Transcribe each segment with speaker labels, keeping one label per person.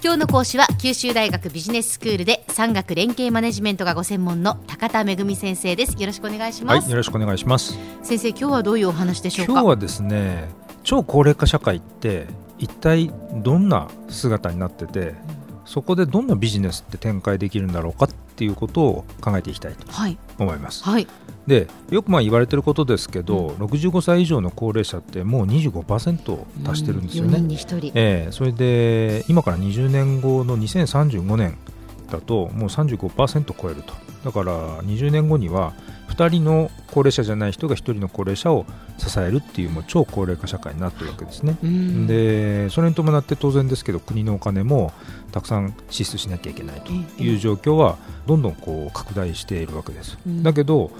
Speaker 1: 今日の講師は九州大学ビジネススクールで産学連携マネジメントがご専門の高田恵先生です。よろしくお願いします、
Speaker 2: はい、よろしくお願いします。
Speaker 1: 先生今日はどういうお話でしょうか？
Speaker 2: 今日はですね超高齢化社会って一体どんな姿になってて、そこでどんなビジネスって展開できるんだろうかっていうことを考えていきたいと思います。
Speaker 1: はい、
Speaker 2: でよくまあ言われてることですけど、うん、65歳以上の高齢者ってもう25%達してるんですよね。
Speaker 1: うん、人。
Speaker 2: えー、それで今から20年後の2035年だともう35%超えると。だから20年後には2人の高齢者じゃない人が1人の高齢者を支えるっていうもう超高齢化社会になってるわけですね。でそれに伴って当然ですけど国のお金もたくさん支出しなきゃいけないという状況はどんどんこう拡大しているわけです。だけど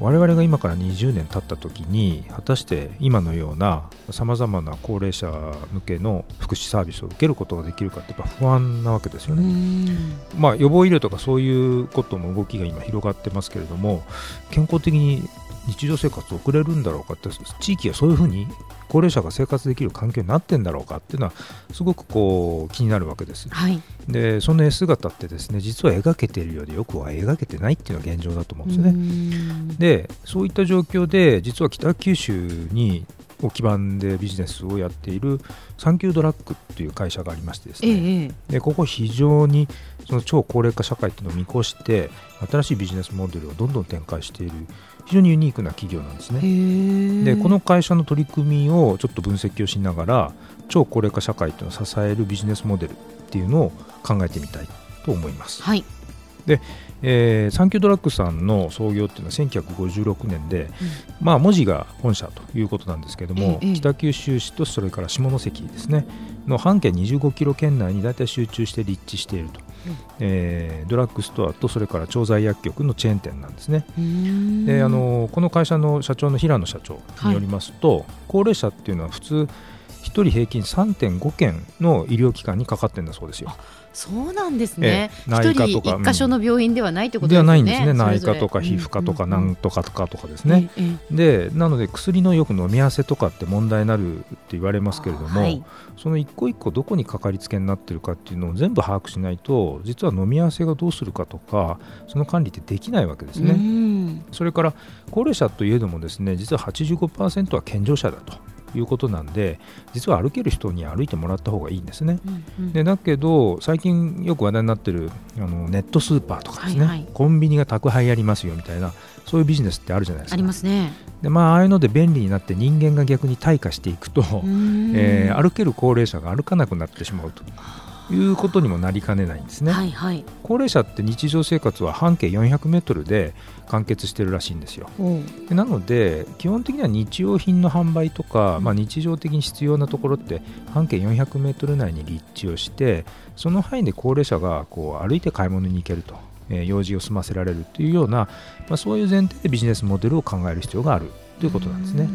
Speaker 2: 我々が今から20年経った時に果たして今のようなさまざまな高齢者向けの福祉サービスを受けることができるかってやっぱ不安なわけですよね。まあ、予防医療とかそういうことの動きが今広がってますけれども健康的に日常生活を送れるんだろうかって地域はそういうふうに高齢者が生活できる環境になってんだろうかっていうのはすごくこう気になるわけです。
Speaker 1: はい、
Speaker 2: でその絵姿ってですね実は描けているようでよくは描けてないっていうのが現状だと思うんですね。でそういった状況で実は北九州にを基盤でビジネスをやっているサンキュードラッグっていう会社がありましてですね、ええ、でここ非常にその超高齢化社会っていうのを見越して新しいビジネスモデルをどんどん展開している非常にユニークな企業なんですね。でこの会社の取り組みをちょっと分析をしながら超高齢化社会というのを支えるビジネスモデルっていうのを考えてみたいと思います。
Speaker 1: はい、
Speaker 2: でえー、サンキュードラッグさんの創業っていうのは1956年で、うん、まあ、文字が本社ということなんですけれども、ええ、北九州市とそれから下関ですねの半径25キロ圏内に大体集中して立地していると、うん、えー、ドラッグストアとそれから調剤薬局のチェーン店なんですね。であのこの会社の社長の平野社長によりますと、はい、高齢者っていうのは普通1人平均3.5件の医療機関にかかってるんだそうですよ。
Speaker 1: そうなんですね。内科とか一箇所の病院ではないということ
Speaker 2: で、ね、はないんですね。内科とか皮膚科とかなんとかとかとかですね。で、なので薬のよく飲み合わせとかって問題になるって言われますけれども、はい、その一個一個どこにかかりつけになってるかっていうのを全部把握しないと、実は飲み合わせがどうするかとか、その管理ってできないわけですね。それから高齢者といえどもですね、実は85%は健常者だと。いうことなんで実は歩ける人に歩いてもらった方がいいんですね。うんうん、でだけど最近よく話題になってるあのネットスーパーとかですね、はいはい、コンビニが宅配やりますよみたいなそういうビジネスってあるじゃないですか。
Speaker 1: ありますね。
Speaker 2: でまあああいうので便利になって人間が逆に退化していくと、えー、歩ける高齢者が歩かなくなってしまうと。いうことにもなりかねないんですね、
Speaker 1: はいはい、
Speaker 2: 高齢者って日常生活は半径400メートルで完結してるらしいんですよ、でなので基本的には日用品の販売とか、まあ、日常的に必要なところって半径400メートル内に立地をしてその範囲で高齢者がこう歩いて買い物に行けると、えー、用事を済ませられるというような、まあ、そういう前提でビジネスモデルを考える必要があるということなんですね。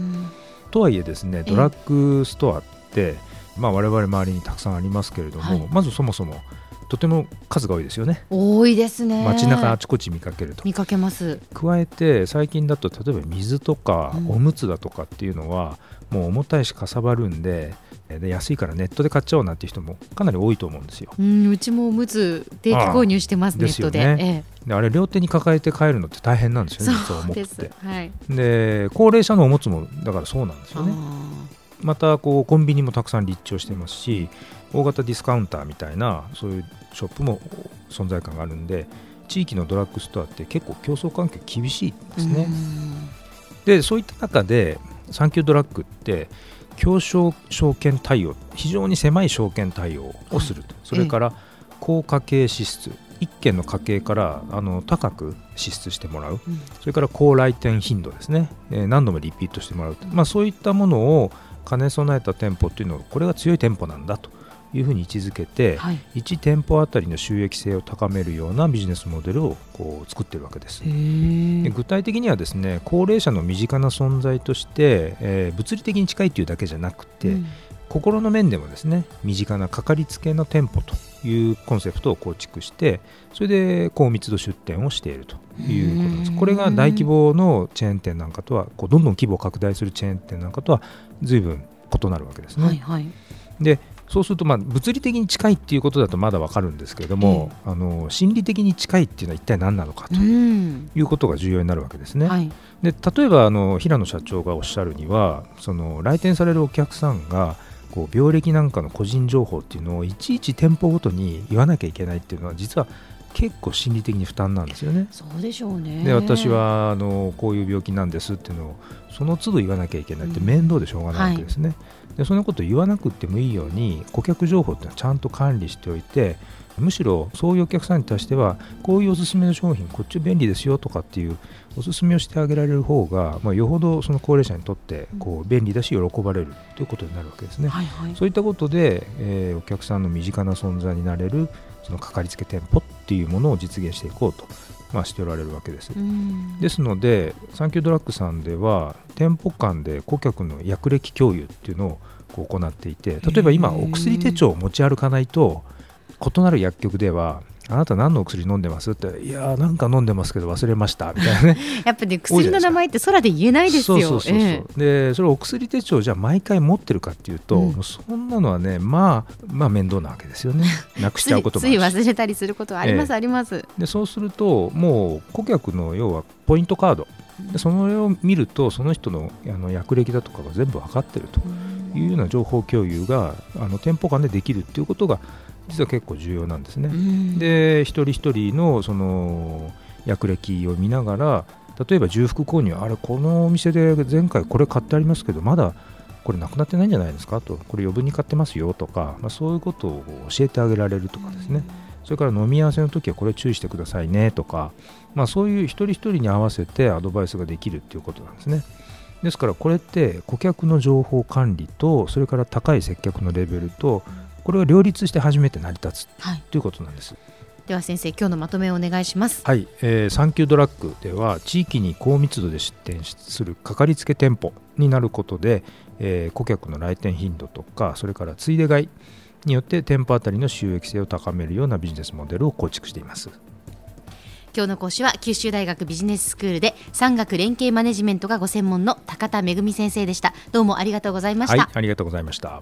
Speaker 2: とはいえですねドラッグストアって、まあ、我々周りにたくさんありますけれども、はい、まずそもそもとても数が多いですよね。
Speaker 1: 多いですね。
Speaker 2: 街中あちこち見かけると。
Speaker 1: 見かけます。
Speaker 2: 加えて最近だと例えば水とかおむつだとかっていうのは、もう重たいしかさばるんでで安いからネットで買っちゃおうなんていう人もかなり多いと思うんですよ。
Speaker 1: うんうちもおむつ定期購入してますネットで。
Speaker 2: ねええ、であれ両手に抱えて帰るのって大変なんですよね実は重くて。
Speaker 1: はい、
Speaker 2: で高齢者のおむつもだからそうなんですよね。またこうコンビニもたくさん立地をしてますし大型ディスカウンターみたいなそういうショップも存在感があるんで地域のドラッグストアって結構競争環境厳しいですね。でそういった中でサンキュードラッグって競争証券対応非常に狭い証券対応をすると、はい、それから高家計支出1件の家計からあの高く支出してもらう、うん、それから高来店頻度ですね、えー、何度もリピートしてもらう、まあ、そういったものを兼ね備えた店舗っていうのはこれが強い店舗なんだというふうに位置づけて、はい、1店舗あたりの収益性を高めるようなビジネスモデルをこう作っているわけです。で具体的にはですね高齢者の身近な存在として、えー、物理的に近いというだけじゃなくて、うん、心の面でもですね身近なかかりつけの店舗というコンセプトを構築してそれで高密度出店をしているということです。これが大規模のチェーン店なんかとはこうどんどん規模を拡大するチェーン店なんかとは随分異なるわけですね。
Speaker 1: はいはい、
Speaker 2: でそうするとまあ物理的に近いっていうことだとまだわかるんですけれども、えー、あの心理的に近いっていうのは一体何なのかということが重要になるわけですね。はい、で例えばあの平野社長がおっしゃるにはその来店されるお客さんがこう病歴なんかの個人情報っていうのをいちいち店舗ごとに言わなきゃいけないっていうのは実は結構心理的に負担なんですよね。
Speaker 1: そうでしょうね
Speaker 2: で私はあのこういう病気なんですっていうのをその都度言わなきゃいけないって面倒でしょうがないわけですね。うんはい、でそんなこと言わなくてもいいように顧客情報ってのはちゃんと管理しておいてむしろそういうお客さんに対してはこういうおすすめの商品こっち便利ですよとかっていうおすすめをしてあげられる方が、まあ、よほどその高齢者にとってこう便利だし喜ばれるということになるわけですね。はいはい、そういったことで、えー、お客さんの身近な存在になれるそのかかりつけ店舗っていうものを実現していこうと、まあ、しておられるわけです。ですのでサンキュードラッグさんでは店舗間で顧客の薬歴共有っていうのを行っていて例えば今お薬手帳を持ち歩かないと異なる薬局ではあなた何のお薬飲んでます？っていやなんか飲んでますけど忘れましたみたいなね。
Speaker 1: やっぱね薬の名前って空で言えないですよ。そうそうそうそう、え
Speaker 2: でそれお薬手帳じゃあ毎回持ってるかっていうと、うん、そんなのはねまあまあ面倒なわけですよね。なくしちゃうことも
Speaker 1: つい忘れたりすることはあります、えあります。
Speaker 2: でそうするともう顧客の要はポイントカード。でそれを見るとその人のあの薬歴だとかが全部分かってるというような情報共有があの店舗間でできるっていうことが実は結構重要なんですね。で一人一人のその薬歴を見ながら例えば重複購入あれこのお店で前回これ買ってありますけどまだこれなくなってないんじゃないですか？とこれ余分に買ってますよとか、まあ、そういうことを教えてあげられるとかですねそれから飲み合わせの時はこれ注意してくださいねとか、まあ、そういう一人一人に合わせてアドバイスができるっていうことなんですね。ですからこれって顧客の情報管理とそれから高い接客のレベルとこれが両立して初めて成り立つ、はい、ということなんです。
Speaker 1: では先生今日のまとめをお願いします。
Speaker 2: はい、えー、サンキュードラッグでは地域に高密度で出店するかかりつけ店舗になることで、えー、顧客の来店頻度とかそれからついで買いによって店舗あたりの収益性を高めるようなビジネスモデルを構築しています。
Speaker 1: 今日の講師は九州大学ビジネススクールで産学連携マネジメントがご専門の高田恵先生でした。どうもありがとうございました、はい、
Speaker 2: ありがとうございました